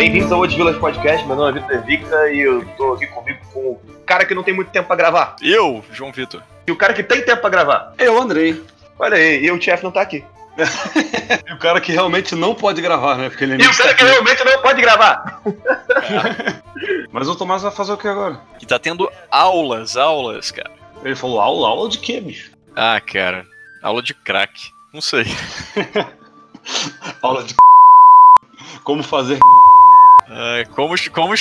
Bem-vindos ao Old Village Podcast, meu nome é Vitor Victor e eu tô aqui comigo com o cara que não tem muito tempo pra gravar. Eu, João Vitor. E o cara que tem tempo pra gravar. Eu, Andrei. Olha aí, e o chefe não tá aqui. e o cara que realmente não pode gravar, né? Porque ele E o cara que realmente não pode gravar. Mas o Tomás vai fazer o que agora? Que tá tendo aulas, aulas, cara. Ele falou aula, aula de quê, bicho? Ah, cara. Aula de crack. Não sei. aula de como fazer é, como como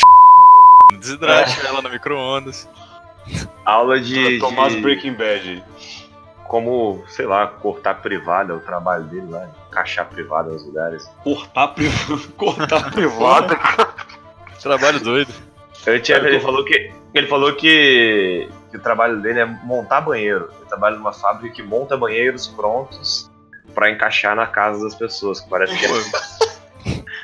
desidrate é. ela no micro-ondas. Aula de Tomás de... Breaking Bad. Como, sei lá, cortar privada, o trabalho dele lá, encaixar privada nos lugares. Cortar privada? cortar privada? Trabalho doido. Ele, tinha, ele falou que ele falou que, que o trabalho dele é montar banheiro. Ele trabalha numa fábrica que monta banheiros prontos para encaixar na casa das pessoas, que parece que é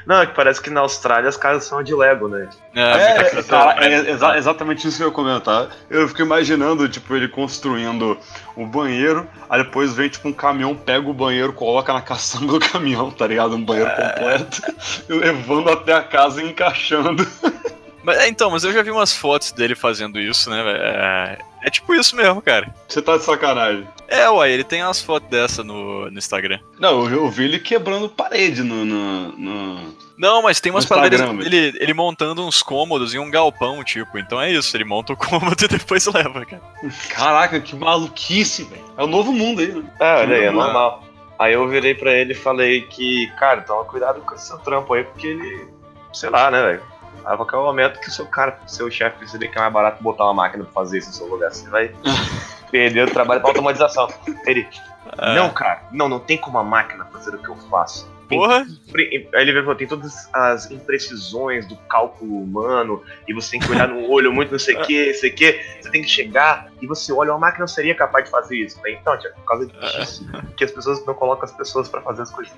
Não, é que parece que na Austrália as casas são de Lego, né? É, é, cara, é exa exatamente isso que eu ia comentar. Eu fico imaginando, tipo, ele construindo o banheiro, aí depois vem, tipo, um caminhão, pega o banheiro, coloca na caçamba do caminhão, tá ligado? Um banheiro completo, levando até a casa e encaixando. Mas, é, então, mas eu já vi umas fotos dele fazendo isso, né? É, é tipo isso mesmo, cara. Você tá de sacanagem. É, uai, ele tem umas fotos dessa no, no Instagram. Não, eu, eu vi ele quebrando parede no. no, no... Não, mas tem umas paradas dele ele montando uns cômodos em um galpão, tipo. Então é isso, ele monta o cômodo e depois leva, cara. Caraca, que maluquice, velho. É o novo mundo aí, né? É, olha aí, é normal. Aí eu virei pra ele e falei que, cara, toma cuidado com esse seu trampo aí, porque ele. Sei lá, né, velho? A qualquer momento que o seu cara, seu chefe perceber que é mais barato botar uma máquina pra fazer isso no seu lugar, você vai perder o trabalho pra automatização. Ele. É. Não, cara, não, não tem como a máquina fazer o que eu faço. Tem, Porra! Aí ele falou, tem todas as imprecisões do cálculo humano, e você tem que olhar no olho muito não sei o que, sei o que, você tem que chegar, e você olha, uma máquina não seria capaz de fazer isso. Então, tia, por causa disso, que as pessoas não colocam as pessoas para fazer as coisas.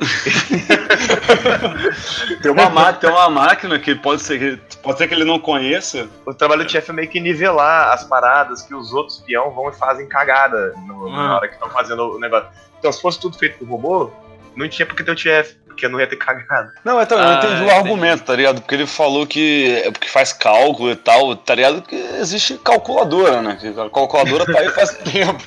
tem, uma tem uma máquina que pode ser, pode ser que ele não conheça. O trabalho do chefe é meio que nivelar as paradas que os outros peão vão e fazem cagada no, na ah. hora que estão fazendo o negócio. Então, se fosse tudo feito por robô, não tinha porque ter o TF, porque não ia ter cagado. Não, então, eu ah, entendi o argumento, tá ligado? Porque ele falou que é porque faz cálculo e tal, tá ligado? Que existe calculadora, né? Que a calculadora tá aí faz tempo.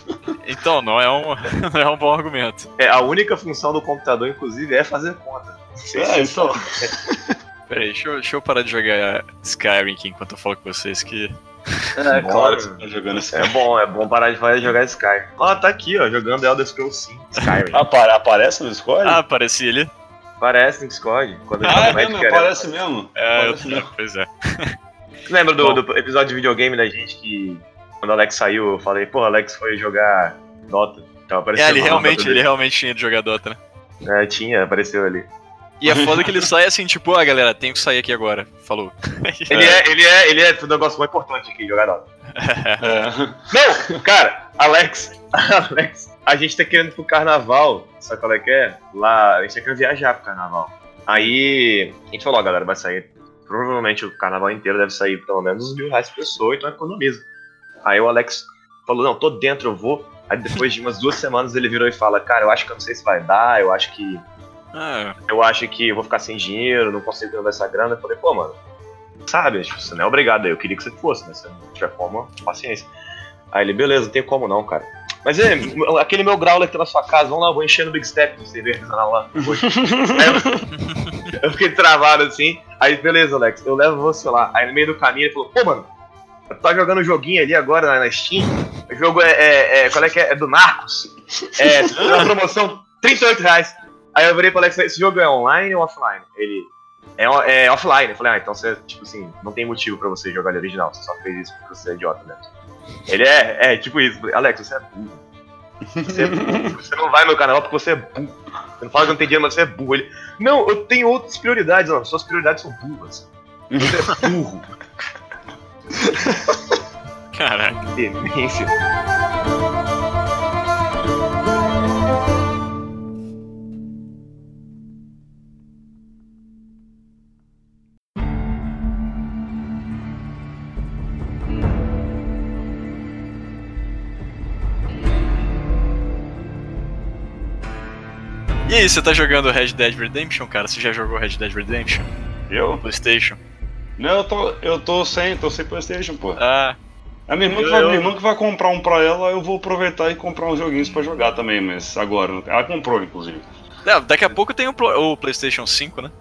Então, não é, um, não é um bom argumento. É, a única função do computador, inclusive, é fazer conta. É, então. Peraí, deixa eu, deixa eu parar de jogar Skyrim aqui enquanto eu falo com vocês que. É, claro que você tá jogando Skyrim. É bom, é bom parar de jogar Skyrim. Ó, tá aqui, ó, jogando Elder Scrolls 5. Skyrim. Apare aparece no Discord? Ah, aparecia ali. Aparece no Discord. Quando ah, é mesmo? Aparece mesmo? É, aparece eu, mesmo. pois é. Lembra do, do, episódio de videogame da gente que quando o Alex saiu, eu falei, pô, Alex foi jogar Dota. Então, é, ele realmente, ele realmente tinha de jogar Dota, né? É, tinha, apareceu ali. E é foda que ele sai assim, tipo, ah, galera, tenho que sair aqui agora. Falou. Ele é, ele é, ele é um negócio muito importante aqui, jogar Dota. É. Não, cara, Alex, Alex, a gente tá querendo ir pro carnaval, sabe qual é que é? Lá, a gente tá querendo viajar pro carnaval. Aí, a gente falou, ó, galera, vai sair, provavelmente o carnaval inteiro deve sair pelo menos uns mil reais por pessoa, então economiza. Aí o Alex falou, não, tô dentro, eu vou. Aí depois de umas duas semanas ele virou e fala, cara, eu acho que eu não sei se vai dar, eu acho que é. Eu acho que eu vou ficar sem dinheiro, não consigo levar essa grana. Eu falei, pô, mano, sabe, tipo, você não é obrigado. Eu queria que você fosse, né? Se não tiver como, paciência. Aí ele, beleza, não tem como não, cara. Mas é, aquele meu growler que tá na sua casa, vamos lá, vou encher no Big Step pra você ver lá. eu, eu fiquei travado assim. Aí, beleza, Alex, eu levo você lá. Aí no meio do caminho ele falou, pô, mano, tá jogando um joguinho ali agora na Steam. O jogo é, é, é, Qual é que é? É do Narcos. É, na promoção, 38 reais. Aí eu virei pro Alex, esse jogo é online ou offline? Ele, é, é offline. Eu falei, ah, então você, tipo assim, não tem motivo pra você jogar ele original, você só fez isso porque você é idiota, né? Ele é, é, tipo isso. Alex, você é burro. Você, é burro. você não vai no meu canal porque você é burro. Você não fala que não tem dinheiro, mas você é burro. Ele, não, eu tenho outras prioridades, não. Suas prioridades são burras. Você é burro. Caraca. Demência. E aí, você tá jogando Red Dead Redemption, cara? Você já jogou Red Dead Redemption? Eu? PlayStation. Não, eu tô, eu tô sem, tô sem PlayStation, pô. Ah. A minha irmã, que vai, minha irmã que vai comprar um pra ela, eu vou aproveitar e comprar uns joguinhos pra jogar também, mas agora. Ela comprou, inclusive. É, daqui a pouco tem o, o PlayStation 5, né?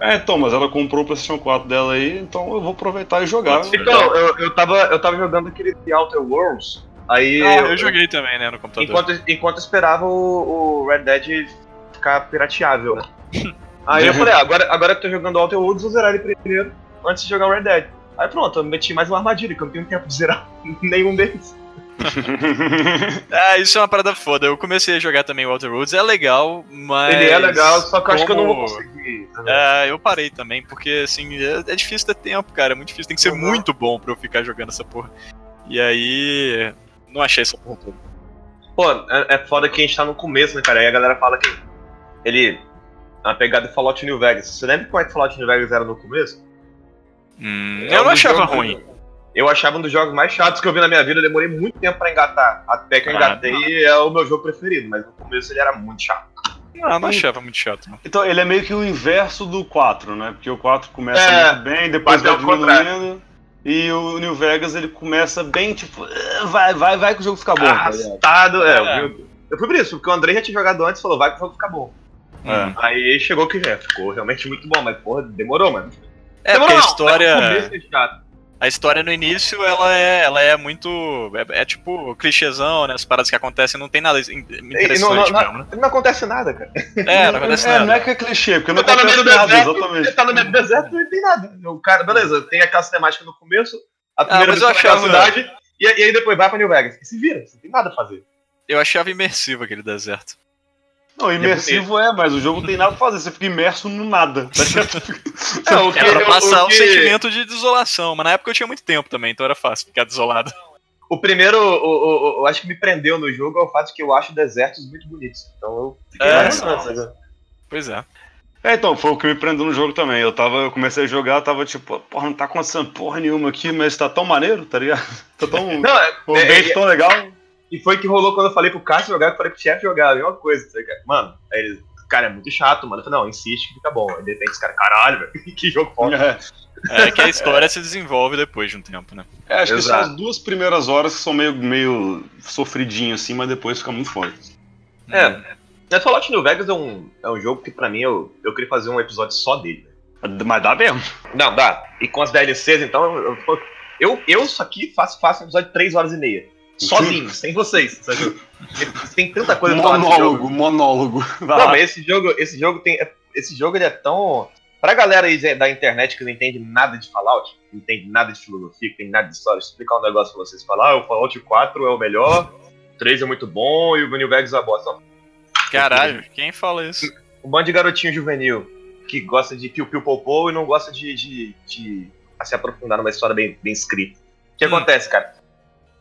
É, então, mas ela comprou o PlayStation 4 dela aí, então eu vou aproveitar e jogar. Então, eu, eu, tava, eu tava jogando aquele The Outer Worlds, aí... Ah, eu, eu joguei também, né, no computador. Enquanto, enquanto esperava o, o Red Dead ficar pirateável. aí eu falei, ah, agora, agora que eu tô jogando Outer Worlds, vou zerar ele primeiro, antes de jogar o Red Dead. Aí pronto, eu meti mais uma armadilha, que eu não tenho tempo de zerar nenhum deles. ah, isso é uma parada foda. Eu comecei a jogar também o Outer Worlds, é legal, mas. Ele é legal, só que eu acho que eu não vou conseguir. É, eu parei também, porque assim, é, é, difícil ter tempo, cara. É muito difícil, tem que ser uhum. muito bom pra eu ficar jogando essa porra. E aí. Não achei essa porra toda. Pô, é, é foda que a gente tá no começo, né, cara? Aí a galera fala que ele. É uma pegada de Fallout New Vegas. Você lembra como é que Fallout New Vegas era no começo? Hum, é eu não achava ruim eu achava um dos jogos mais chatos que eu vi na minha vida. Eu demorei muito tempo pra engatar. Até que eu engatei ah, é o meu jogo preferido, mas no começo ele era muito chato. Não, não achava muito chato. Não. Então, ele é meio que o inverso do 4, né? Porque o 4 começa é, muito bem, depois vai diminuindo. E o New Vegas ele começa bem, tipo, ah, vai, vai, vai que o jogo fica bom. Tá Arrastado, tá é. é. Eu, fui por isso, porque o André já tinha jogado antes e falou, vai que o jogo fica bom. É. Aí chegou que já ficou realmente muito bom, mas porra, demorou, mano. É, demorou, porque a história. É chato. A história no início, ela é, ela é muito. É, é tipo clichêzão, né? As paradas que acontecem, não tem nada interessante não, não, mesmo, né? Não acontece nada, cara. É, não acontece é, nada. Não é que é clichê, porque não tá acontece nada, deserto, exatamente. Você tá no meio do deserto e não tem nada. O cara, beleza, tem aquela cinemática no começo, a ah, primeira ah, eu achava... cidade, e, e aí depois vai pra New Vegas. E se vira, você não tem nada a fazer. Eu achava imersivo aquele deserto. Não, imersivo é, mas o jogo não tem nada pra fazer, você fica imerso no nada. Tá é, o que, é pra passar o, que... um sentimento de desolação, mas na época eu tinha muito tempo também, então era fácil ficar desolado. O primeiro, o, o, o, acho que me prendeu no jogo é o fato de que eu acho desertos muito bonitos. Então eu fiquei é, mais Pois é. É, então, foi o que me prendeu no jogo também. Eu tava, eu comecei a jogar, tava tipo, porra, não tá acontecendo porra nenhuma aqui, mas tá tão maneiro, tá ligado? Tá tão. Não, é, o é, é, tão legal. E foi que rolou quando eu falei pro Cássio jogar, eu falei pro chefe jogar, a mesma coisa. Tá mano, aí ele, cara, é muito chato, mano. Eu falei, não, insiste que fica bom. Aí de repente os caras, caralho, velho, que jogo foda. É. é que a história se desenvolve depois de um tempo, né? É, acho Exato. que são as duas primeiras horas que são meio, meio sofridinho assim, mas depois fica muito forte. É. Mas Fallout New Vegas é um, é um jogo que pra mim eu, eu queria fazer um episódio só dele. Mas dá mesmo. Não, dá. E com as DLCs, então, eu, eu, eu isso aqui faço, faço um episódio de 3 horas e meia sozinho, sem vocês. Sabe? Tem tanta coisa pra Monólogo, monólogo. Não, mas esse jogo, esse jogo tem. Esse jogo ele é tão. Pra galera aí da internet que não entende nada de Fallout, não entende nada de filosofia, que tem nada de história, explicar um negócio pra vocês. Falar, ah, o Fallout 4 é o melhor, o 3 é muito bom e o New Vegas é a bosta. Caralho, quem fala isso? Um bando de garotinho juvenil que gosta de piu-piu-popô e não gosta de, de, de, se aprofundar numa história bem, bem escrita. O que hum. acontece, cara?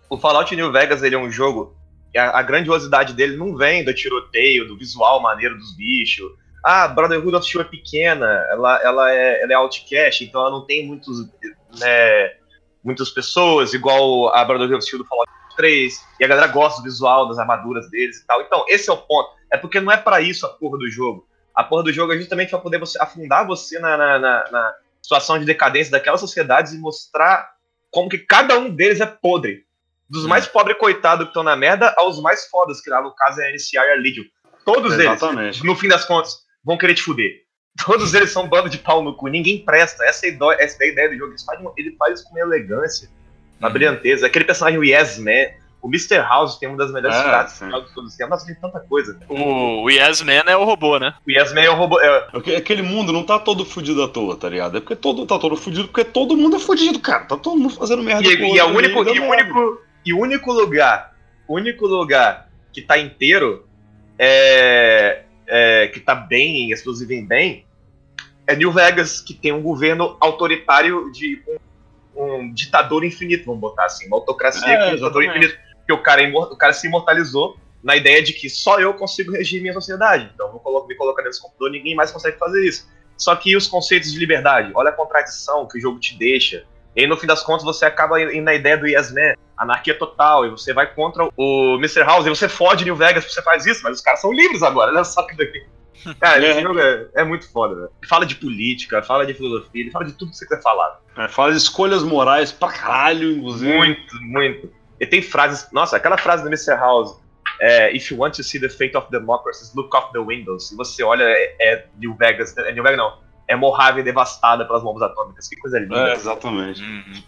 O Fallout New Vegas ele é um jogo a, a grandiosidade dele não vem do tiroteio, do visual maneiro dos bichos. Ah, Brotherhood of Steel é pequena, ela, ela, é, ela é outcast, então ela não tem muitos, né, muitas pessoas, igual a Brotherhood of Steel do Fallout 3, e a galera gosta do visual, das armaduras deles e tal. Então, esse é o ponto. É porque não é para isso a porra do jogo. A porra do jogo é justamente pra poder você, afundar você na, na, na, na situação de decadência daquelas sociedades e mostrar como que cada um deles é podre. Dos mais pobres coitados que estão na merda aos mais fodas, que lá no caso é a NCR e a Legion. Todos Exatamente. eles, no fim das contas, vão querer te fuder. Todos eles são um bando de pau no cu, ninguém presta. Essa é a ideia, essa é a ideia do jogo. Ele faz, ele faz isso com elegância, uma hum. brilhanteza. Aquele personagem, o Yes Man, o Mr. House tem uma das melhores é, de todos os tempos. Nossa, tem tanta coisa. O, o Yes Man é o robô, né? O Yes Man é o robô. É... Aquele mundo não tá todo fudido à toa, tá ligado? É porque todo, tá todo fudido, porque todo mundo é fudido, cara. Tá todo mundo fazendo merda. E, e, é o único, e, o único, e o único lugar, único lugar que tá inteiro, é, é, que tá bem, as pessoas vivem bem, é New Vegas, que tem um governo autoritário de um, um ditador infinito, vamos botar assim, uma autocracia é, com um ditador infinito, que o cara, o cara se imortalizou na ideia de que só eu consigo regir minha sociedade. Então vou colocar, me colocar nesse computador, ninguém mais consegue fazer isso. Só que os conceitos de liberdade, olha a contradição que o jogo te deixa. E aí, no fim das contas, você acaba indo na ideia do Yes Man, anarquia total, e você vai contra o Mr. House, e você fode New Vegas porque você faz isso, mas os caras são livres agora, olha só que daqui. Cara, esse jogo é, é muito foda, velho. Fala de política, fala de filosofia, ele fala de tudo que você quiser falar. É, fala de escolhas morais pra caralho, inclusive. Muito, muito. E tem frases. Nossa, aquela frase do Mr. House. É, If you want to see the fate of democracies, look off the windows. Se você olha, é, é New Vegas. É New Vegas não. É Mojave devastada pelas bombas atômicas. Que coisa linda. É, exatamente. Uhum.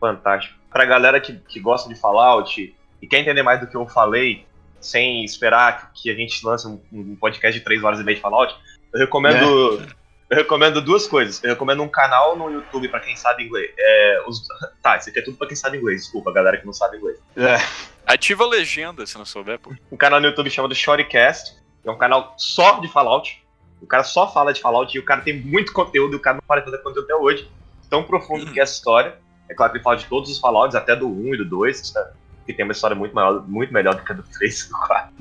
Fantástico. Pra galera que, que gosta de Fallout e quer entender mais do que eu falei, sem esperar que a gente lance um, um podcast de 3 horas e meia de Fallout, eu recomendo. É. Eu recomendo duas coisas. Eu recomendo um canal no YouTube para quem sabe inglês. É, os... Tá, isso aqui é tudo pra quem sabe inglês. Desculpa, galera que não sabe inglês. É. Ativa a legenda se não souber, pô. Um canal no YouTube chamado Shortcast. É um canal só de Fallout. O cara só fala de Fallout e o cara tem muito conteúdo e o cara não para de fazer conteúdo até hoje. Tão profundo que é essa história. É claro que ele fala de todos os Fallouts, até do 1 e do 2, que tem uma história muito, maior, muito melhor do que a do 3 e do 4.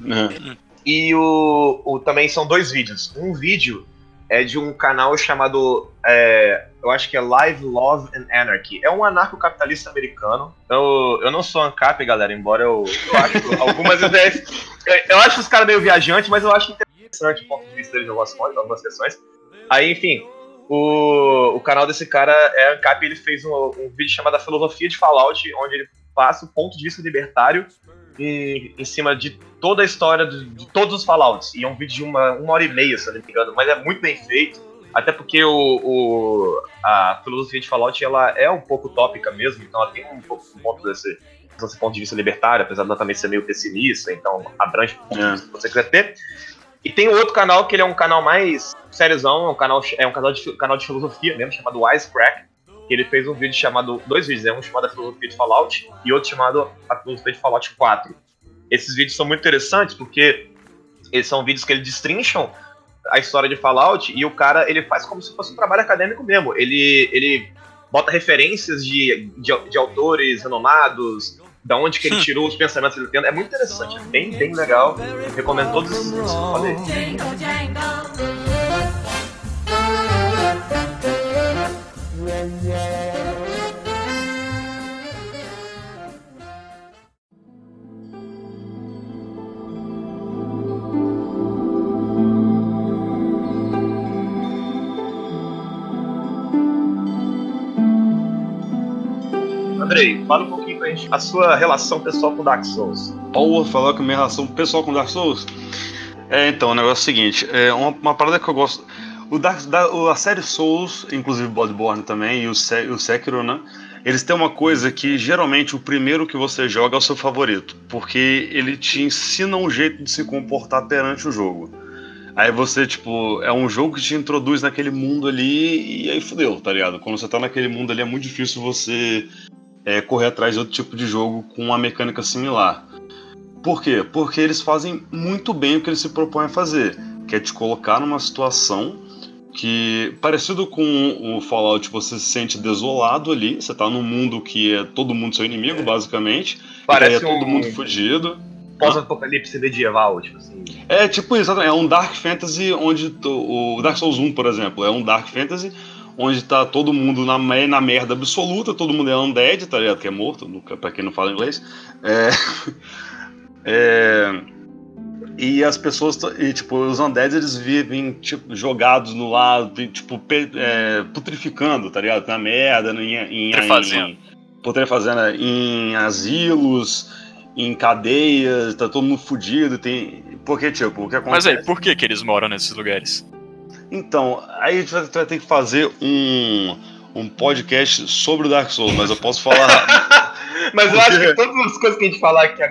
É. E o, o, também são dois vídeos. Um vídeo é de um canal chamado. É, eu acho que é Live Love and Anarchy. É um anarcocapitalista americano. Eu, eu não sou ANCAP, galera, embora eu, eu acho algumas ideias. Eu acho os caras meio viajantes, mas eu acho o ponto de vista deles em algumas, algumas questões. Aí, enfim, o, o canal desse cara é ANCAP ele fez um, um vídeo chamado A Filosofia de Fallout, onde ele passa o ponto de vista libertário em, em cima de toda a história de, de, todos os Fallouts. E é um vídeo de uma, uma hora e meia, se não me engano, mas é muito bem feito. Até porque o, o, a filosofia de Fallout ela é um pouco tópica mesmo, então ela tem um pouco um ponto desse, desse ponto de vista libertário, apesar de ela também ser meio pessimista, então abrange o ponto de vista que você quiser ter. E tem outro canal que ele é um canal mais sériozão, é um canal, é um canal de, canal de filosofia mesmo, chamado Wisecrack, que ele fez um vídeo chamado, dois vídeos, é um chamado A Filosofia de Fallout e outro chamado A Filosofia de Fallout 4. Esses vídeos são muito interessantes porque eles são vídeos que ele destrincham a história de Fallout e o cara ele faz como se fosse um trabalho acadêmico mesmo. Ele, ele bota referências de, de, de autores renomados, da onde que ele tirou os pensamentos dele É muito interessante, é bem, bem legal. Recomendo todos esses vídeos que eu falei. Andrei, fala um gente a sua relação pessoal com Dark Souls. Ou falar a minha relação pessoal com Dark Souls? É, então, o negócio é o seguinte, é uma, uma parada que eu gosto. O Dark, da, a série Souls, inclusive Bloodborne também, e o, o Sekiro, né? Eles têm uma coisa que geralmente o primeiro que você joga é o seu favorito, porque ele te ensina um jeito de se comportar perante o jogo. Aí você, tipo, é um jogo que te introduz naquele mundo ali e aí fudeu, tá ligado? Quando você tá naquele mundo ali é muito difícil você é, correr atrás de outro tipo de jogo com uma mecânica similar. Por quê? Porque eles fazem muito bem o que eles se propõem a fazer, que é te colocar numa situação que, parecido com o Fallout, você se sente desolado ali, você tá num mundo que é todo mundo seu inimigo, é. basicamente, Parece é todo um... mundo fudido. Pós-apocalipse medieval, tipo assim. É, tipo isso, é um Dark Fantasy onde o Dark Souls 1, por exemplo, é um Dark Fantasy onde tá todo mundo na, na merda absoluta, todo mundo é undead, tá ligado? Que é morto, pra quem não fala inglês. É, é, e as pessoas, e, tipo, os undeads eles vivem tipo, jogados no lado, tipo, é, putrificando, tá ligado? Na merda, em, em, em, putrefazendo em asilos, em cadeias, tá todo mundo fudido, tem... Porque, tipo, o que acontece... Mas aí, por que que eles moram nesses lugares? Então, aí a gente vai, vai ter que fazer um, um podcast sobre o Dark Souls, mas eu posso falar. mas eu acho que todas as coisas que a gente falar que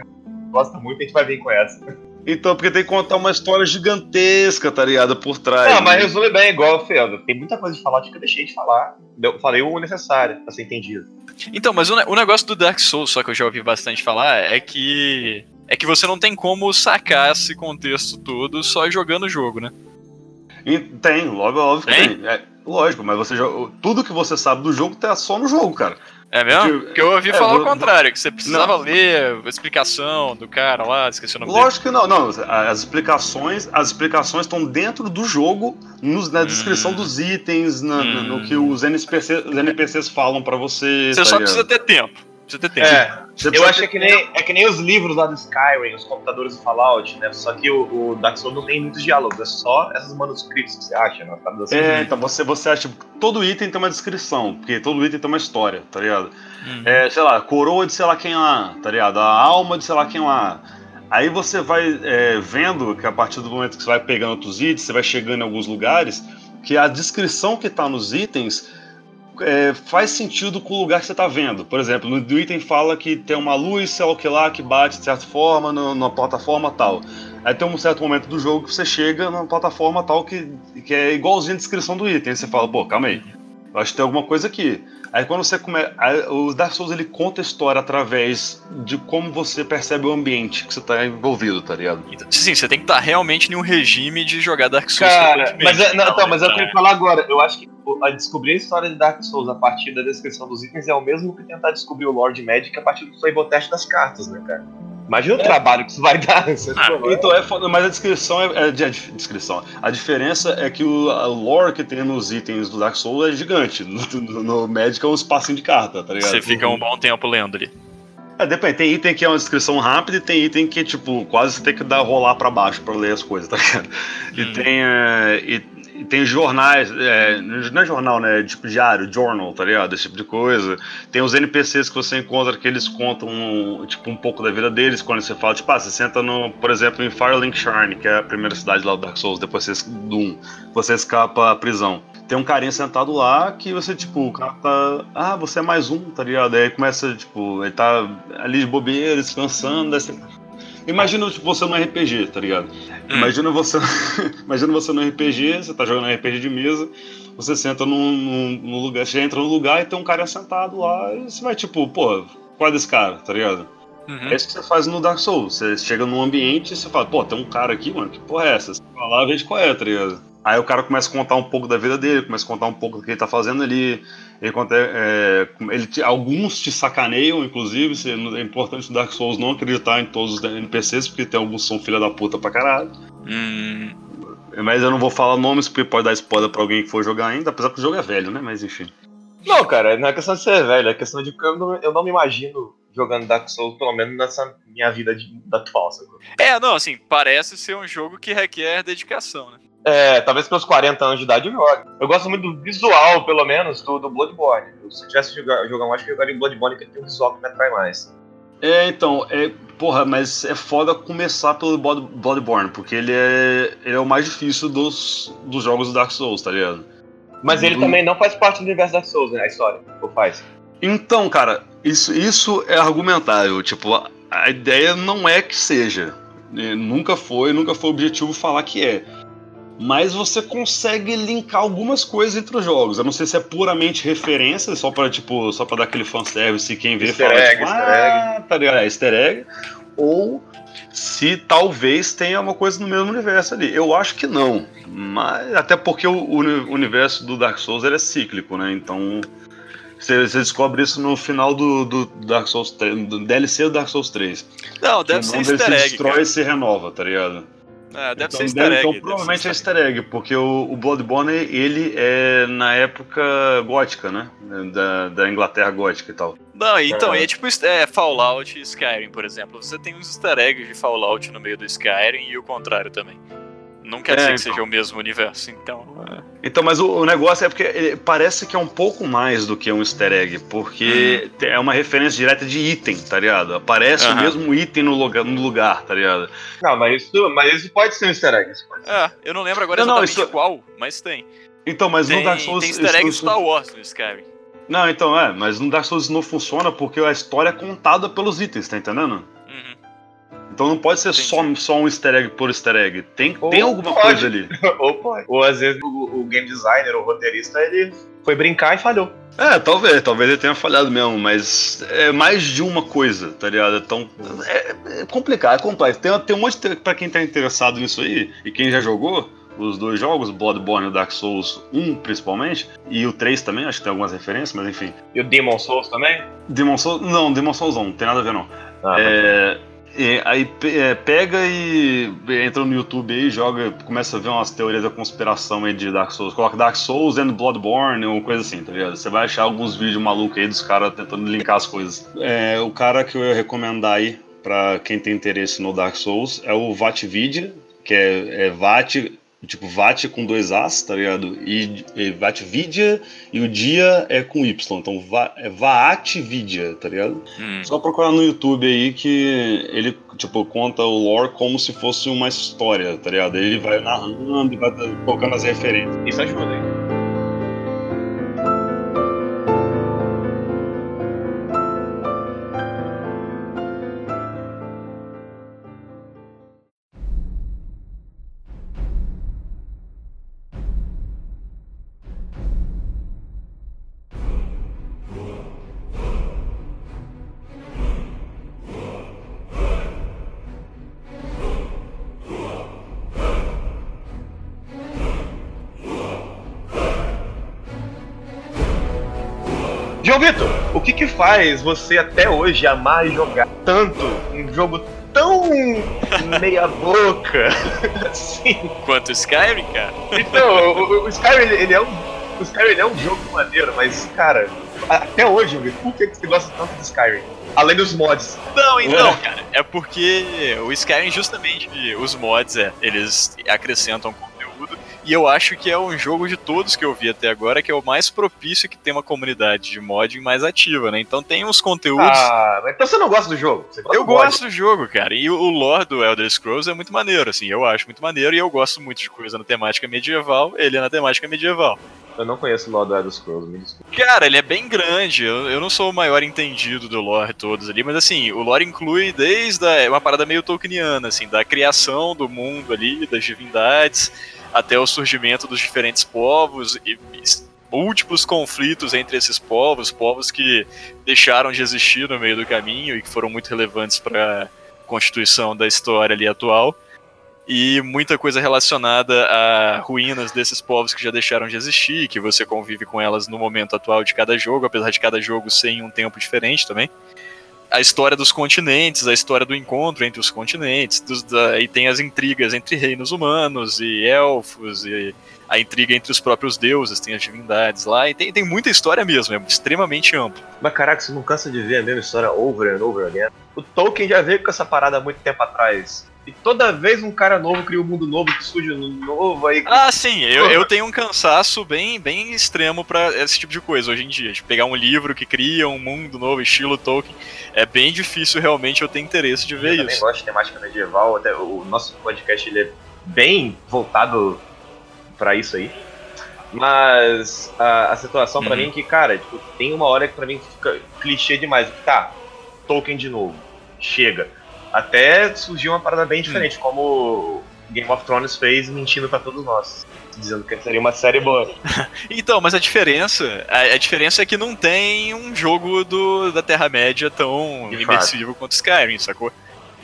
gosta muito, a gente vai vir com essa. Então, porque tem que contar uma história gigantesca, tá ligado? Por trás. Não, mas né? resume bem, igual, Fê. Tem muita coisa de falar que eu deixei de falar. Eu falei o necessário pra ser entendido. Então, mas o, o negócio do Dark Souls, só que eu já ouvi bastante falar, é que. É que você não tem como sacar esse contexto todo só jogando o jogo, né? E tem, logo óbvio que tem. É, lógico, mas você tudo que você sabe do jogo tá só no jogo, cara. É mesmo? Porque eu ouvi é, falar o contrário, que você precisava não. ler a explicação do cara lá, esqueci o nome Lógico dele. que não, não. As explicações, as explicações estão dentro do jogo, nos, na descrição hum. dos itens, na, hum. no que os NPCs, os NPCs falam para você. Você tá só ligado? precisa ter tempo. Precisa ter tempo. É. Eu acho que é que, nem, é que nem os livros lá do Skyrim, os computadores do Fallout, né? Só que o, o Dark Souls não tem muitos diálogos, é só esses manuscritos que você acha, né? Assim, é, então você, você acha que todo item tem uma descrição, porque todo item tem uma história, tá ligado? Uhum. É, sei lá, coroa de sei lá quem lá, tá ligado? A alma de sei lá quem lá. Aí você vai é, vendo que a partir do momento que você vai pegando outros itens, você vai chegando em alguns lugares, que a descrição que tá nos itens é, faz sentido com o lugar que você está vendo. Por exemplo, no item fala que tem uma luz, sei lá o que lá, que bate de certa forma no, numa plataforma tal. Aí tem um certo momento do jogo que você chega numa plataforma tal que, que é igualzinho a descrição do item. Aí você fala, pô, calma aí. Eu acho que tem alguma coisa aqui. Aí quando você começa. O Dark Souls ele conta a história através de como você percebe o ambiente que você está envolvido, tá ligado? Então, sim, você tem que estar tá realmente em um regime de jogar Dark Souls. Cara, mas, é, não, então, mas eu queria falar agora. Eu acho que a descobrir a história de Dark Souls a partir da descrição dos itens é o mesmo que tentar descobrir o Lord Magic a partir do playboy test das cartas, né, cara? Imagina é. o trabalho que isso vai dar. Ah, então é foda, mas a descrição é, é de, a descrição. A diferença é que o lore que tem nos itens do Dark Souls é gigante. No, no, no Magic é um espacinho de carta, tá ligado? Você fica um bom tempo lendo ali. É, depende. Tem item que é uma descrição rápida e tem item que, tipo, quase você tem que dar rolar para baixo para ler as coisas, tá ligado? Hum. E tem. É, e tem jornais, é, não é jornal, né? Tipo diário, journal, tá ligado? Esse tipo de coisa. Tem os NPCs que você encontra que eles contam, tipo, um pouco da vida deles quando você fala, tipo, ah, você senta no, por exemplo, em Firelink Shrine, que é a primeira cidade lá do Dark Souls, depois você, Doom, você escapa à prisão. Tem um carinha sentado lá que você, tipo, o cara tá. Ah, você é mais um, tá ligado? Aí começa, tipo, ele tá ali de bobeira, descansando, aí você Imagina tipo, você no RPG, tá ligado? Hum. Imagina você, imagina você no RPG, você tá jogando RPG de mesa, você senta num, num, num, lugar, você entra no lugar e tem um cara sentado lá, e você vai tipo, pô, qual é desse cara, tá ligado? Uhum. É isso que você faz no Dark Souls. Você chega num ambiente e você fala, pô, tem um cara aqui, mano, que porra é essa? Você vai lá e vê qual é, tá ligado? Aí o cara começa a contar um pouco da vida dele, começa a contar um pouco do que ele tá fazendo ali. Ele, conta, é, ele alguns te sacaneiam, inclusive. É importante Dark Souls não acreditar em todos os NPCs, porque tem alguns que são filha da puta pra caralho. Hum. Mas eu não vou falar nomes, porque pode dar spoiler pra alguém que for jogar ainda, apesar que o jogo é velho, né? Mas enfim. Não, cara, não é questão de ser velho, é questão de que eu não, eu não me imagino jogando Dark Souls, pelo menos nessa minha vida de, da. Sabe? É, não, assim, parece ser um jogo que requer dedicação, né? É, talvez pelos 40 anos de idade eu jogue. Eu gosto muito do visual, pelo menos, do, do Bloodborne. Se eu tivesse jogado jogar mais, eu jogaria Bloodborne, que tem um visual que me atrai mais. É, então, é, porra, mas é foda começar pelo Bloodborne, porque ele é, ele é o mais difícil dos, dos jogos do Dark Souls, tá ligado? Mas ele também não faz parte do universo Dark Souls, né? A história, ou faz? Então, cara, isso, isso é argumentável. Tipo, a, a ideia não é que seja. Nunca foi, nunca foi o objetivo falar que é mas você consegue linkar algumas coisas entre os jogos. Eu não sei se é puramente referência, só para tipo, só para dar aquele fanservice e quem vê easter fala, egg, tipo, easter ah, egg. tá ligado? É, easter egg. Ou se talvez tenha uma coisa no mesmo universo ali. Eu acho que não. Mas até porque o, o universo do Dark Souls ele é cíclico, né? Então você, você descobre isso no final do, do Dark Souls 3, do DLC do Dark Souls 3. Não, deve ser easter egg. se destrói cara. e se renova, tá ligado? É, deve então, ser easter egg. Então provavelmente é easter egg, porque o, o, Bloodborne, ele é na época gótica, né? Da, da Inglaterra gótica e tal. Não, então, é, é tipo é, Fallout e Skyrim, por exemplo. Você tem uns easter eggs de Fallout no meio do Skyrim e o contrário também. Não quer é, dizer que então. seja o mesmo universo, então. Então, mas o, o, negócio é porque parece que é um pouco mais do que um easter egg, porque hum. é uma referência direta de item, tá ligado? Aparece o mesmo item no lugar, no lugar, tá ligado? Não, mas isso, mas isso pode ser um easter egg. É, eu não lembro agora não, exatamente não, isso... qual, mas tem. Então, mas tem, no Dark Souls. Tem easter egg Star Wars no Skyrim. Não, então é, mas no Dark Souls não funciona porque a história é contada pelos itens, tá entendendo? Então não pode ser só, só um easter egg por easter egg. Tem, tem alguma pode. coisa ali. Ou pode. Ou às vezes o, o, game designer, o roteirista, ele foi brincar e falhou. É, talvez, talvez ele tenha falhado mesmo, mas é mais de uma coisa, tá ligado? Então, é, é complicado, é complexo. Tem, tem um monte de, pra quem tá interessado nisso aí, e quem já jogou, os dois jogos, Bloodborne e Dark Souls 1 principalmente, e o 3 também, acho que tem algumas referências, mas enfim. E o Demon Souls também? Demon Souls, não, Demon Souls não, não tem nada a ver não. Ah, é, Aí é, pega e entra no YouTube aí, joga, começa a ver umas teorias da conspiração aí de Dark Souls. Coloca Dark Souls and Bloodborne, ou coisa assim, tá ligado? Você vai achar alguns vídeos malucos aí dos caras tentando linkar as coisas. É, o cara que eu ia recomendar aí, pra quem tem interesse no Dark Souls, é o Vatvidia, que é, é Vat tipo VAT com dois As, tá ligado? E, e VATvidia e o dia é com Y, então va, é VATvidia, tá ligado? Hum. Só procurar no YouTube aí que ele, tipo, conta o lore como se fosse uma história, tá ligado? Ele vai narrando e vai colocando as referências. Isso ajuda, hein? João Vitor, o que que faz você até hoje amar e jogar tanto um jogo tão meia boca assim? Quanto Skyrim, cara? Então, o, o Skyrim ele, ele, é um o Skyrim é um jogo maneiro, mas cara, até hoje, por que, você gosta tanto do Skyrim? Além dos mods. Não, então, é. cara, é porque o Skyrim justamente os mods, é, eles acrescentam e eu acho que é um jogo de todos que eu vi até agora que é o mais propício que tem uma comunidade de modding mais ativa, né? Então tem uns conteúdos. Ah, então você não gosta do jogo? eu do gosto do jogo, cara. E o lore do Elder Scrolls é muito maneiro, assim. Eu acho muito maneiro e eu gosto muito de coisa na temática medieval. Ele é na temática medieval. Eu não conheço o lore do Elder Scrolls, me desculpa. Cara, ele é bem grande. Eu, eu não sou o maior entendido do lore todos ali, mas assim, o lore inclui desde a, é uma parada meio tolkieniana, assim, da criação do mundo ali, das divindades até o surgimento dos diferentes povos e, múltiplos conflitos entre esses povos, povos que deixaram de existir no meio do caminho e que foram muito relevantes para a constituição da história ali atual. E muita coisa relacionada a ruínas desses povos que já deixaram de existir, que você convive com elas no momento atual de cada jogo, apesar de cada jogo ser em um tempo diferente também a história dos continentes, a história do encontro entre os continentes, dos, da, e tem as intrigas entre reinos humanos e elfos, e a intriga entre os próprios deuses, tem as divindades lá, e tem, tem muita história mesmo, é extremamente amplo. Mas caraca, você não cansa de ver a mesma história over and over again? O Tolkien já veio com essa parada há muito tempo atrás. E toda vez um cara novo cria um mundo novo, que surge um novo aí. Ah, sim, eu, eu tenho um cansaço bem, bem extremo para esse tipo de coisa hoje em dia. De pegar um livro que cria um mundo novo, estilo Tolkien. É bem difícil realmente eu ter interesse de ver eu isso. Eu também gosto de temática medieval, até o nosso podcast ele é bem voltado para isso aí. Mas a, a situação uhum. para mim é que, cara, tipo, tem uma hora que pra mim fica clichê demais. Tá, Tolkien de novo. Chega até surgiu uma parada bem diferente, hum. como Game of Thrones fez mentindo para todos nós. Dizendo que seria uma série boa. então, mas a diferença. A, a, diferença é que não tem um jogo do, da Terra-média tão De imersivo quanto Skyrim, sacou?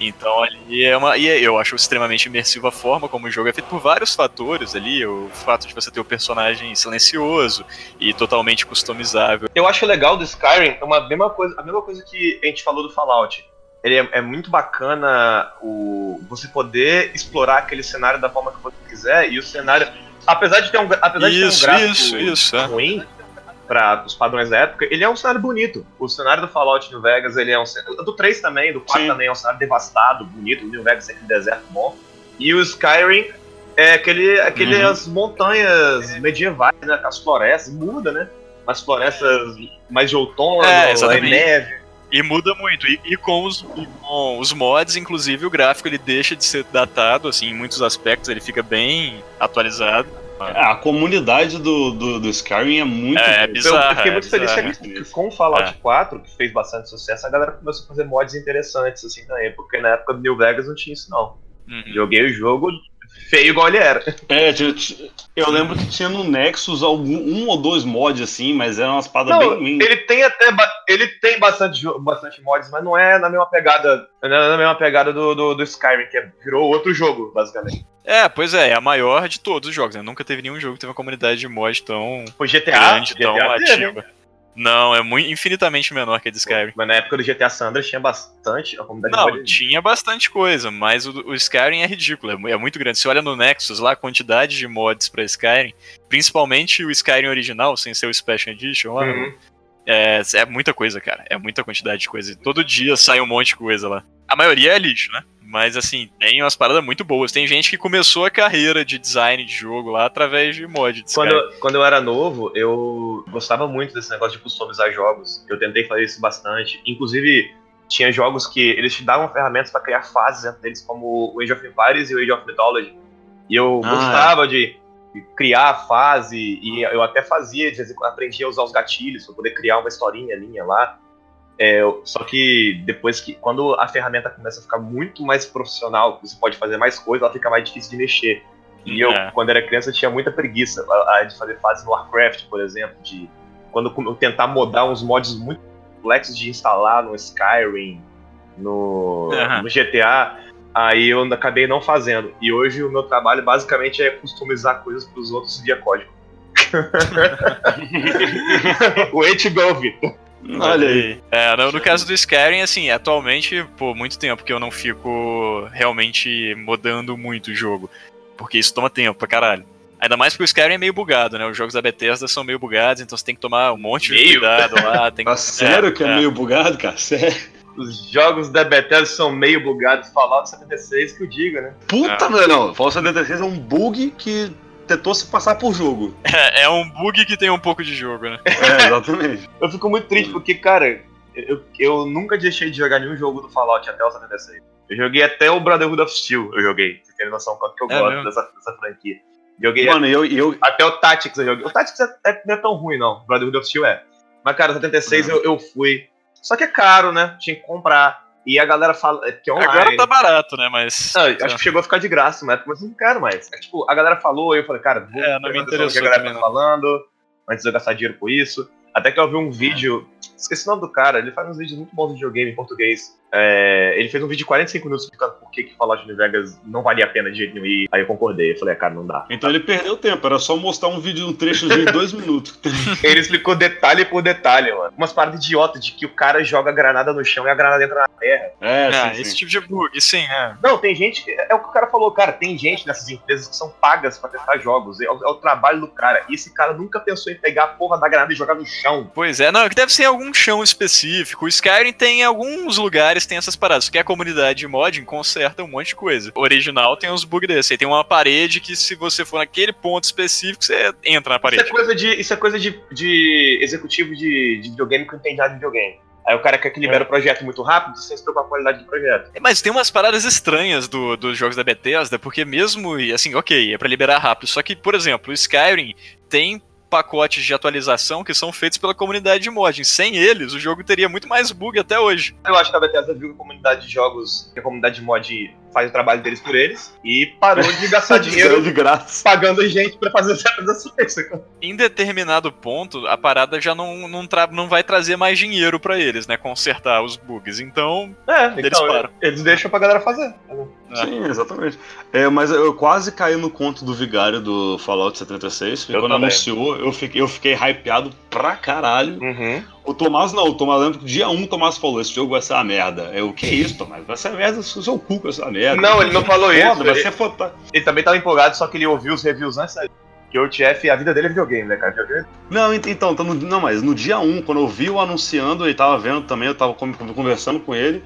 Então ali é uma. E é, eu acho extremamente imersiva a forma como o jogo é feito por vários fatores ali. O fato de você ter o personagem silencioso e totalmente customizável. Eu acho legal do Skyrim é uma mesma coisa, a mesma coisa que a gente falou do Fallout ele é, é, muito bacana o você poder explorar aquele cenário da forma que você quiser e o cenário apesar de ter um apesar isso, de ter um gráfico isso, isso, é. Para os padrões da época, ele é um cenário bonito. O cenário do Fallout New Vegas, ele é um do 3 também, do 4 Sim. também é um cenário devastado, bonito, o New Vegas é aquele deserto bom. E o Skyrim é aquele aquelas uhum. montanhas medievais, né, as florestas, muda, né? As florestas mais de outono, é, neve. E muda muito. E, e com, os, com os mods, inclusive, o gráfico ele deixa de ser datado, assim, em muitos aspectos, ele fica bem atualizado. É, a comunidade do, do, do, Skyrim é muito. É, é bizarra, eu fiquei muito é feliz que com o Fallout é. 4, que fez bastante sucesso, a galera começou a fazer mods interessantes, assim, também. Porque na época do New Vegas não tinha isso, não. Uhum. Joguei o jogo, feio igual ele era. É, eu lembro que tinha no Nexus algum, um ou dois mods assim, mas eram umas paradas bem. Ele tem até. Ele tem bastante, bastante mods, mas não é na mesma pegada. Não é na mesma pegada do, do, do Skyrim, que é, virou outro jogo, basicamente. É, pois é, é a maior de todos os jogos, né? Nunca teve nenhum jogo que teve uma comunidade de mod tão o GTA, grande, GTA tão teve, ativa. Não, é muito, infinitamente menor que a de Skyrim. Mas na época do GTA Sandra tinha bastante. A comunidade Não, tinha bastante coisa, mas o, o Skyrim é ridículo, é, é, muito grande. Você olha no Nexus lá, a quantidade de mods pra Skyrim, principalmente o Skyrim original, sem ser o Special Edition lá, uhum. é, é muita coisa, cara. É muita quantidade de coisa. Todo dia sai um monte de coisa lá. A maioria é lixo, né? Mas assim, tem umas paradas muito boas. Tem gente que começou a carreira de design de jogo lá através de mod. De quando, eu, quando eu era novo, eu gostava muito desse negócio de customizar jogos. Eu tentei fazer isso bastante. Inclusive, tinha jogos que eles te davam ferramentas para criar fases dentro deles, como o Age of Empires e o Age of Mythology. E eu ah, gostava é. de criar a fase, e eu até fazia, de vez em quando aprendia a usar os gatilhos para poder criar uma historinha minha lá. É, só que depois que. Quando a ferramenta começa a ficar muito mais profissional, você pode fazer mais coisas, ela fica mais difícil de mexer. E eu, é. quando era criança, tinha muita preguiça de fazer fases no Warcraft, por exemplo, de quando eu tentar modar uns mods muito complexos de instalar no Skyrim, no, uhum. no GTA, aí eu acabei não fazendo. E hoje o meu trabalho basicamente é customizar coisas para os outros via código. Wait go, Victor. Olha aí. É, no, no, caso do Skyrim, assim, atualmente, por muito tempo que eu não fico realmente modando muito o jogo. Porque isso toma tempo pra caralho. Ainda mais porque o Skyrim é meio bugado, né? Os jogos da Bethesda são meio bugados, então você tem que tomar um monte de cuidado lá. Tem que... Ah, sério é, que é, é, meio bugado, cara? Sério? Os jogos da Bethesda são meio bugados. Fallout 76 que eu diga, né? Puta, é. não. Fallout 76 é um bug que tentou se passar por jogo. É, é um bug que tem um pouco de jogo, né? É, exatamente. eu fico muito triste porque, cara, eu, eu nunca deixei de jogar nenhum jogo do Fallout até o 76. Eu joguei até o Brotherhood of Steel, eu joguei. Você tem noção quanto que eu é gosto dessa, dessa, franquia. Joguei Mano, eu, eu... até o Tactics eu joguei. O Tactics é, é, não é tão ruim, não. Brotherhood of Steel é. Mas, cara, o 76 eu, eu fui. Só que é caro, né? Tinha que comprar. E a galera fala é é online. Agora tá barato, né? Mas. Não, acho que chegou a ficar de graça mas mas não quero mais. É, tipo, a galera falou, eu falei, cara, vou é, não me interessou o que a galera tá falando, antes de eu gastar dinheiro com isso. Até que eu vi um vídeo, esqueci o nome do cara, ele faz uns vídeos muito bons de videogame em português. É, ele fez um vídeo de 45 minutos explicando por que, que Fallout New Vegas não valia a pena de jeito nenhum. E aí eu concordei. Eu falei, é, cara, não dá. Então ele perdeu tempo, era só mostrar um vídeo, um trecho de dois minutos. ele explicou detalhe por detalhe, mano. Umas paradas idiotas de que o cara joga a granada no chão e a granada entra na terra. É, ah, sim, esse sim. tipo de bug, sim, é. Não, tem gente. É o que o cara falou, cara. Tem gente nessas empresas que são pagas pra testar jogos. É o, é o trabalho do cara. E esse cara nunca pensou em pegar a porra da granada e jogar no chão. Pois é, não, que deve ser algum chão específico. O Skyrim tem alguns lugares tem essas paradas a comunidade de modding conserta um monte de coisa. O original tem uns bugs desses. Aí tem uma parede que, se você for naquele ponto específico, você entra na parede. Isso é coisa de, isso é coisa de, de executivo de, de videogame que não entende nada de videogame. Aí o cara quer que libere é. o projeto muito rápido sem se preocupar com a qualidade do projeto. É, mas tem umas paradas estranhas do, dos jogos da Bethesda, porque mesmo, assim, ok, é para liberar rápido, só que, por exemplo, o Skyrim tem pacotes de atualização que são feitos pela comunidade de modding. Sem eles, o jogo teria muito mais bug até hoje. Eu acho que a Bethesda viu que a comunidade de jogos, que a comunidade de mod faz o trabalho deles por eles e parou de gastar dinheiro de graça. pagando gente para fazer as atualizações. Em determinado ponto, a parada já não, não, tra não vai trazer mais dinheiro para eles, né? Consertar os bugs. Então, é, eles então, param. Eles deixam pra galera fazer. É. Sim, exatamente. É, mas eu quase caí no conto do vigário do Fallout 76, porque eu quando também. anunciou, eu fiquei, eu fiquei hypeado pra caralho. Uhum. O Tomás não, o Tomás lembra que dia 1 um, o Tomás falou: esse jogo vai ser uma merda. Eu, o que é isso, Tomás? Vai ser uma merda, o seu cu com essa merda. Não, ele não falou isso. Vai ele, ser foda. ele também tava empolgado, só que ele ouviu os reviews antes que o TF, a vida dele é videogame, né, cara? Videogame. Não, então, então, não, mas no dia 1, quando eu vi o anunciando, ele tava vendo também, eu tava conversando com ele.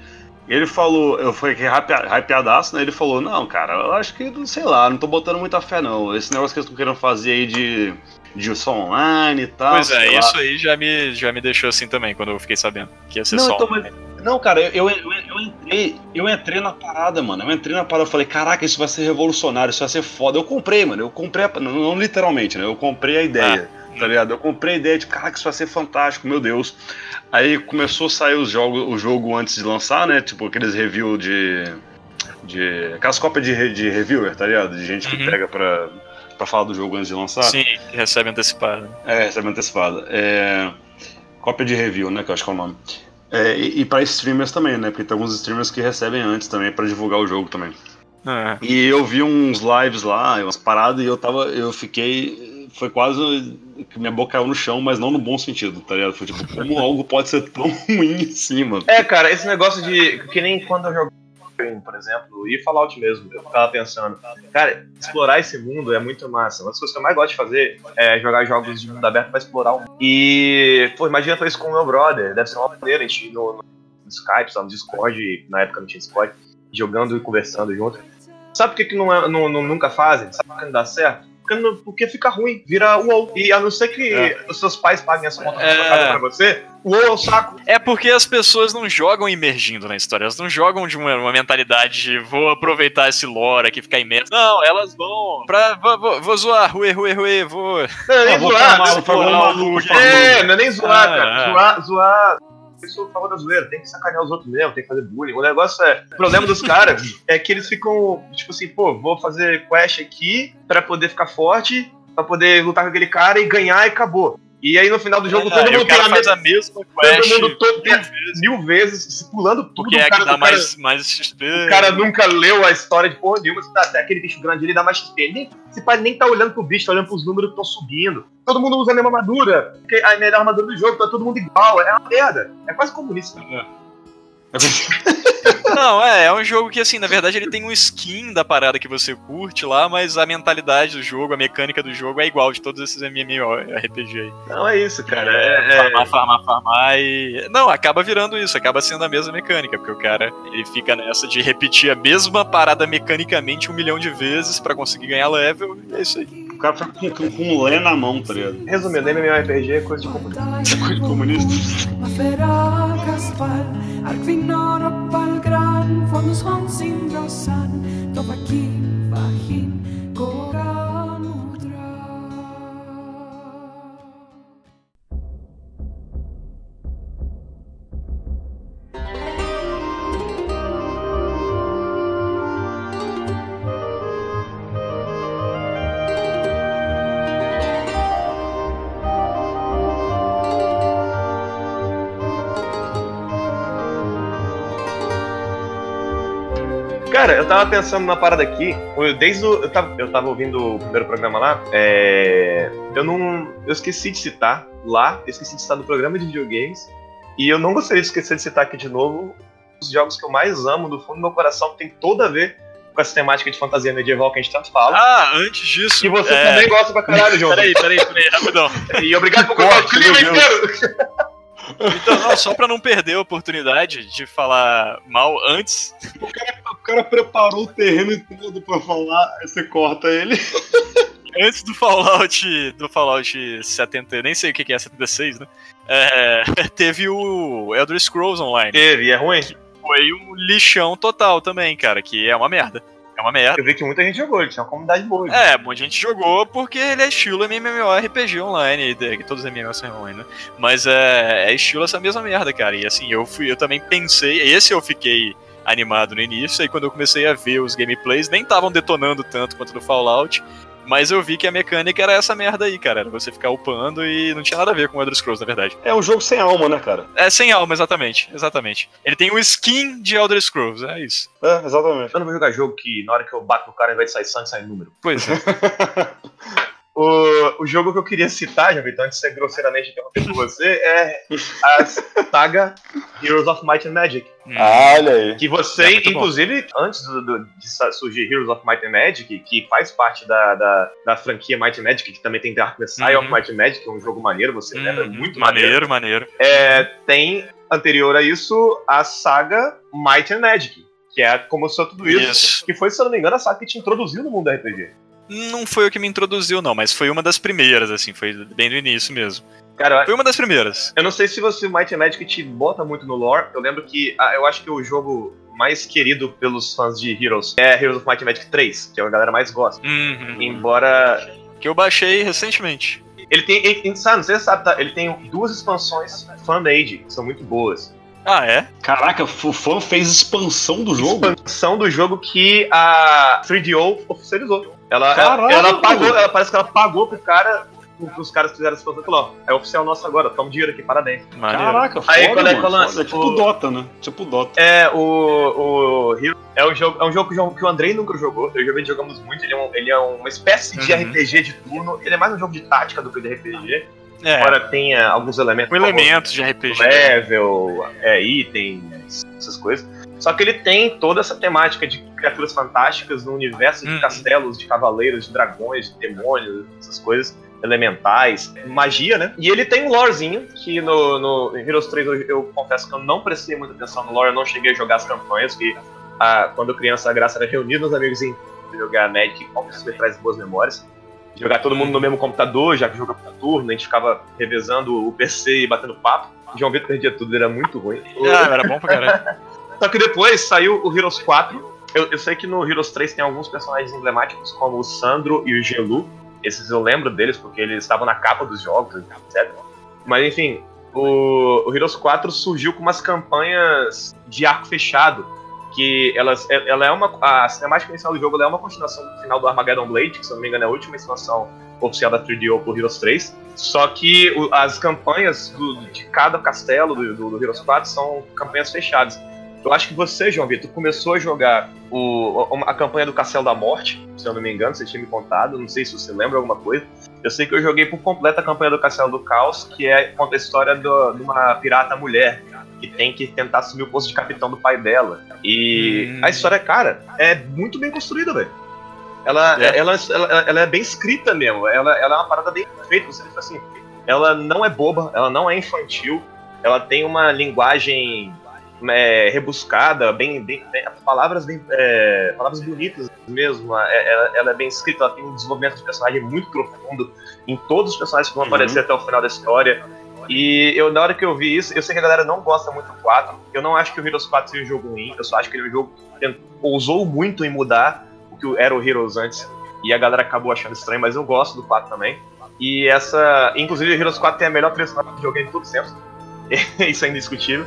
Ele falou, eu fui aqui hypeadaço, né? Ele falou, não, cara, eu acho que, sei lá, não tô botando muita fé, não. Esse negócio que eles estão querendo fazer aí de, de só online e tal. Pois é, isso lá. aí já me, já me deixou assim também, quando eu fiquei sabendo que ia ser não, só então, mas, Não, cara, eu, eu, eu, entrei, eu entrei na parada, mano. Eu entrei na parada, eu falei, caraca, isso vai ser revolucionário, isso vai ser foda. Eu comprei, mano. Eu comprei, não, não literalmente, né? Eu comprei a ideia. Ah tá ligado? Eu comprei a ideia de, caraca, isso vai ser fantástico, meu Deus. Aí começou a sair os jogos, o jogo antes de lançar, né? Tipo, aqueles review de. de aquelas cópias de, de reviewer, tá ligado? De gente que uhum. pega pra, pra falar do jogo antes de lançar. Sim, recebe antecipado. É, recebe antecipado. É, cópia de review, né? Que eu acho que é o nome. É, e, e para streamers também, né? Porque tem alguns streamers que recebem antes também para divulgar o jogo também. É. E eu vi uns lives lá, umas paradas, e eu tava. Eu fiquei foi quase que minha boca caiu no chão, mas não no bom sentido, tá ligado? Foi tipo, como algo pode ser tão ruim em cima. É, cara, esse negócio de. Que nem quando eu jogo por exemplo, e Fallout mesmo, eu tava pensando, cara, explorar esse mundo é muito massa. Uma das coisas que eu mais gosto de fazer é jogar jogos de mundo aberto pra explorar o mundo. E, pô, imagina fazer isso com o meu brother, deve ser uma maneira, a gente no, no Skype, no Discord, na época não tinha Discord, jogando e conversando junto. Sabe por que, que não, é, não, não, nunca fazem? Sabe por que não dá certo? Porque, porque fica ruim, vira UOL. E a não ser que é. os seus pais paguem essa conta é. pra você, o UOL é o saco. É porque as pessoas não jogam imergindo na história, elas não jogam de uma, uma mentalidade de vou aproveitar esse lore aqui, ficar imerso. Não, elas vão pra. Vou, vou, vou zoar, ruê, ruê, ruê, vou. Não, é nem ah, zoar, vou formar, vou É, não é nem zoar, ah, cara. Zoar, zoar a favor da zoeira, tem que sacanear os outros mesmo, tem que fazer bullying. O negócio é. O problema dos caras é que eles ficam, tipo assim, pô, vou fazer quest aqui pra poder ficar forte, pra poder lutar com aquele cara e ganhar e acabou. E aí no final do jogo é, todo mundo tem a, mesma, a mesma quest. Todo mundo todo, mil, vezes. mil vezes, pulando tudo. Porque é que dá mais, cara, mais XP. O cara nunca leu a história de porra nenhuma. Até aquele bicho grande ele dá mais XP. Nem, esse pai nem tá olhando pro bicho, tá olhando pros números que estão subindo. Todo mundo usa a mesma armadura. Porque a melhor armadura do jogo, tá todo mundo igual. É uma merda. É quase comunista. É. Não, é, é um jogo que, assim, na verdade ele tem um skin da parada que você curte lá, mas a mentalidade do jogo, a mecânica do jogo é igual de todos esses MMORPG aí. Não, é isso, cara. É, é... Farmar, farmar, farmar e. Não, acaba virando isso, acaba sendo a mesma mecânica, porque o cara ele fica nessa de repetir a mesma parada mecanicamente um milhão de vezes para conseguir ganhar level, e é isso aí. O cara fica com, com, com um lé na mão, tá ligado? Resumindo, MMORPG é coisa de comunista. É coisa de comunista. från var var hin, Cara, eu tava pensando na parada aqui, desde o. Eu tava, eu tava ouvindo o primeiro programa lá, é, eu não. Eu esqueci de citar lá, eu esqueci de citar no programa de videogames, e eu não gostaria de esquecer de citar aqui de novo os jogos que eu mais amo do fundo do meu coração, que tem tudo a ver com essa temática de fantasia medieval que a gente tanto fala. Ah, antes disso. Que você é... também gosta pra caralho, João. peraí, peraí, peraí, rapidão. E obrigado por compartilhar o inteiro. Então, não, só pra não perder a oportunidade de falar mal antes. O cara, cara preparou o terreno todo pra falar, aí você corta ele. Antes do Fallout. Do Fallout 70, nem sei o que é 76, né? É, teve o Elder Scrolls Online. Teve, é ruim. Foi um lixão total também, cara, que é uma merda. É uma merda. Eu vi que muita gente jogou, ele tinha uma comunidade boa. É, muita gente jogou porque ele é estilo MMORPG online, que todos os MMOs são online, né? Mas é, é estilo essa mesma merda, cara. E assim, eu fui, eu também pensei, esse eu fiquei animado no início, aí quando eu comecei a ver os gameplays, nem estavam detonando tanto quanto no Fallout. Mas eu vi que a mecânica era essa merda aí, cara. Era você ficar upando e não tinha nada a ver com o Elder Scrolls, na verdade. É um jogo sem alma, né, cara? É sem alma, exatamente. Exatamente. Ele tem um skin de Elder Scrolls, é isso. É, exatamente. Eu não vou jogar jogo que na hora que eu bato no cara, ao invés de sair sangue, sai número. Pois é. O, o jogo que eu queria citar, já então, antes de ser grosseiramente interromper por você, é a saga Heroes of Might and Magic. Hum. Olha aí. Que você, é inclusive, bom. antes do, do, de surgir Heroes of Might and Magic, que faz parte da, da, da franquia Might and Magic, que também tem Dark Messiah uhum. of Might and Magic, que é um jogo maneiro, você uhum. lembra? Muito maneiro. Maneiro, maneiro. É, tem, anterior a isso, a saga Might and Magic, que é como sou tudo isso, isso, que foi, se eu não me engano, a saga que te introduziu no mundo do RPG. Não foi o que me introduziu, não, mas foi uma das primeiras, assim, foi bem do início mesmo. Cara, foi uma das primeiras. Eu não sei se você, Might and Magic te bota muito no lore. Eu lembro que ah, eu acho que o jogo mais querido pelos fãs de Heroes é Heroes of Might and Magic 3, que é a galera mais gosta. Uhum. Embora. Que eu baixei recentemente. Ele tem. Ele, sabe, você sabe, tá? Ele tem duas expansões fan-made, que são muito boas. Ah, é? Caraca, o fã fez expansão do jogo? Expansão do jogo que a 3DO oficializou. Ela, ela, ela, pagou, ela parece que ela pagou pro cara os caras que fizeram esse produto falou: é oficial nosso agora, toma dinheiro aqui, parabéns. Caraca, foda, Aí quando é lança? É tipo o... Dota, né? Tipo Dota. É, o, o Hero é um jogo, é um jogo que o Andrei nunca jogou. Eu e o jogamos muito. Ele é, um, ele é uma espécie de uhum. RPG de turno. Ele é mais um jogo de tática do que de RPG. É. Embora tenha alguns elementos. Com elementos de RPG. Level, é, itens, essas coisas. Só que ele tem toda essa temática de criaturas fantásticas no universo de hum. castelos, de cavaleiros, de dragões, de demônios, essas coisas elementais, magia, né? E ele tem um lorezinho, que no, no Heroes 3 eu, eu, confesso que eu não prestei muita atenção no lore, eu não cheguei a jogar as campanhas, que a, quando criança a graça era reunir nos amigos em jogar Magic, isso me traz boas memórias. Jogar todo mundo no mesmo computador, já que joga por turno, a gente ficava revezando o PC e batendo papo. João Vitor perdia tudo, era muito ruim. Ah, era bom pra caralho. Só que depois saiu o Heroes 4. Eu, eu, sei que no Heroes 3 tem alguns personagens emblemáticos, como o Sandro e o Gelu. Esses eu lembro deles porque eles estavam na capa dos jogos, etc. Mas enfim, o, o Heroes 4 surgiu com umas campanhas de arco fechado que elas, ela é uma. A cinemática inicial do jogo é uma continuação do final do Armageddon Blade, que se não me engano é a última expansão oficial da 3DO pro Heroes 3. Só que o, as campanhas do, de cada castelo do, do, do, Heroes 4 são campanhas fechadas. Eu acho que você, João Vitor, começou a jogar o, a campanha do Castelo da Morte, se eu não me engano, você tinha me contado, não sei se você lembra alguma coisa. Eu sei que eu joguei por completo a campanha do Castelo do Caos, que é conta a história do, de uma pirata mulher que tem que tentar assumir o posto de capitão do pai dela. E hum. a história, cara, é muito bem construída, velho. Ela, é. Ela, ela, ela, é bem escrita mesmo. Ela, ela é uma parada bem feita. Você fica assim, ela não é boba, ela não é infantil. Ela tem uma linguagem é, rebuscada, bem, bem, bem palavras bem, é, palavras bonitas mesmo. É, ela, ela, é bem escrita, ela tem um desenvolvimento de personagem muito profundo em todos os personagens que vão uhum. aparecer até o final da história. E eu, na hora que eu vi isso, eu sei que a galera não gosta muito do 4. Eu não acho que o Heroes 4 seja um jogo ruim, eu só acho que ele é um jogo que ousou muito em mudar o que era o Heroes antes. E a galera acabou achando estranho, mas eu gosto do 4 também. E essa. Inclusive, o Heroes 4 tem a melhor trilha sonora que joguei de todos os tempos. isso é indiscutível.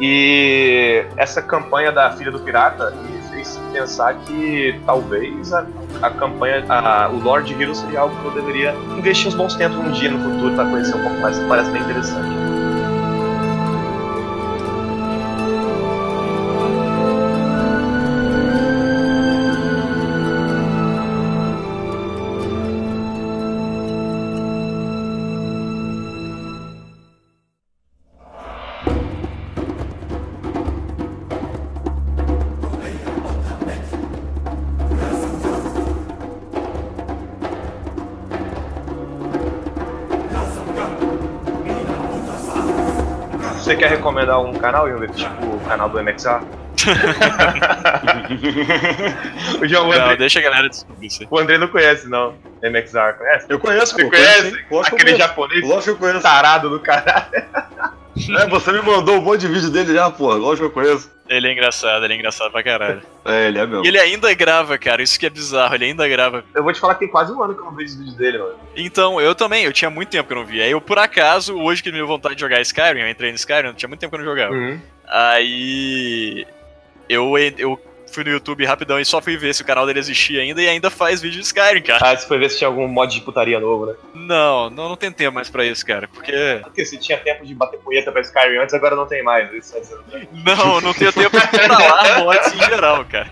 E essa campanha da Filha do Pirata me fez pensar que talvez a, a campanha, a, o Lord Hero seria algo que eu deveria investir uns bons tempos um dia no futuro para conhecer um pouco mais. Parece bem interessante. Recomendar um canal, Yuri? Tipo o canal do MXA? o João, o André... Não, deixa a galera descobrir isso. O André não conhece, não. MXR, conhece? Eu conheço, Você conhece? Aquele japonês Lógico que eu conheço. tarado do caralho. É, você me mandou um monte de vídeo dele já, pô. Lógico que eu conheço. Ele é engraçado, ele é engraçado pra caralho. É, ele é mesmo. E ele ainda grava, cara. Isso que é bizarro, ele ainda grava. Eu vou te falar que tem quase um ano que eu não vejo os vídeos dele, mano. Então, eu também, eu tinha muito tempo que eu não via. Aí eu, por acaso, hoje que me deu vontade de jogar Skyrim, eu entrei no Skyrim, tinha muito tempo que eu não jogava. Uhum. Aí. Eu, eu fui no YouTube rapidão e só fui ver se o canal dele existia ainda e ainda faz vídeo de Skyrim, cara. Ah, você foi ver se tinha algum mod de putaria novo, né? Não, não, não tem tempo mais pra isso, cara, porque... Porque se tinha tempo de bater punheta pra Skyrim antes, agora não tem mais. Isso é não, não tenho tempo de instalar mods em geral, cara.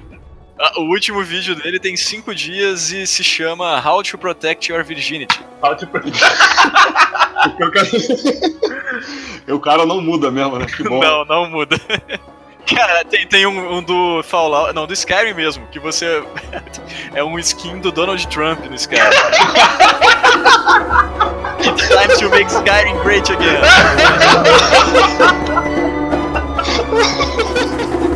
O último vídeo dele tem 5 dias e se chama How to Protect Your Virginity. How to Protect... o cara não muda mesmo, né? Que bom. Não, não muda. Cara, tem, tem um, um, do Fallout, não, do Skyrim mesmo, que você é um skin do Donald Trump no Skyrim. It's time to make Skyrim great again.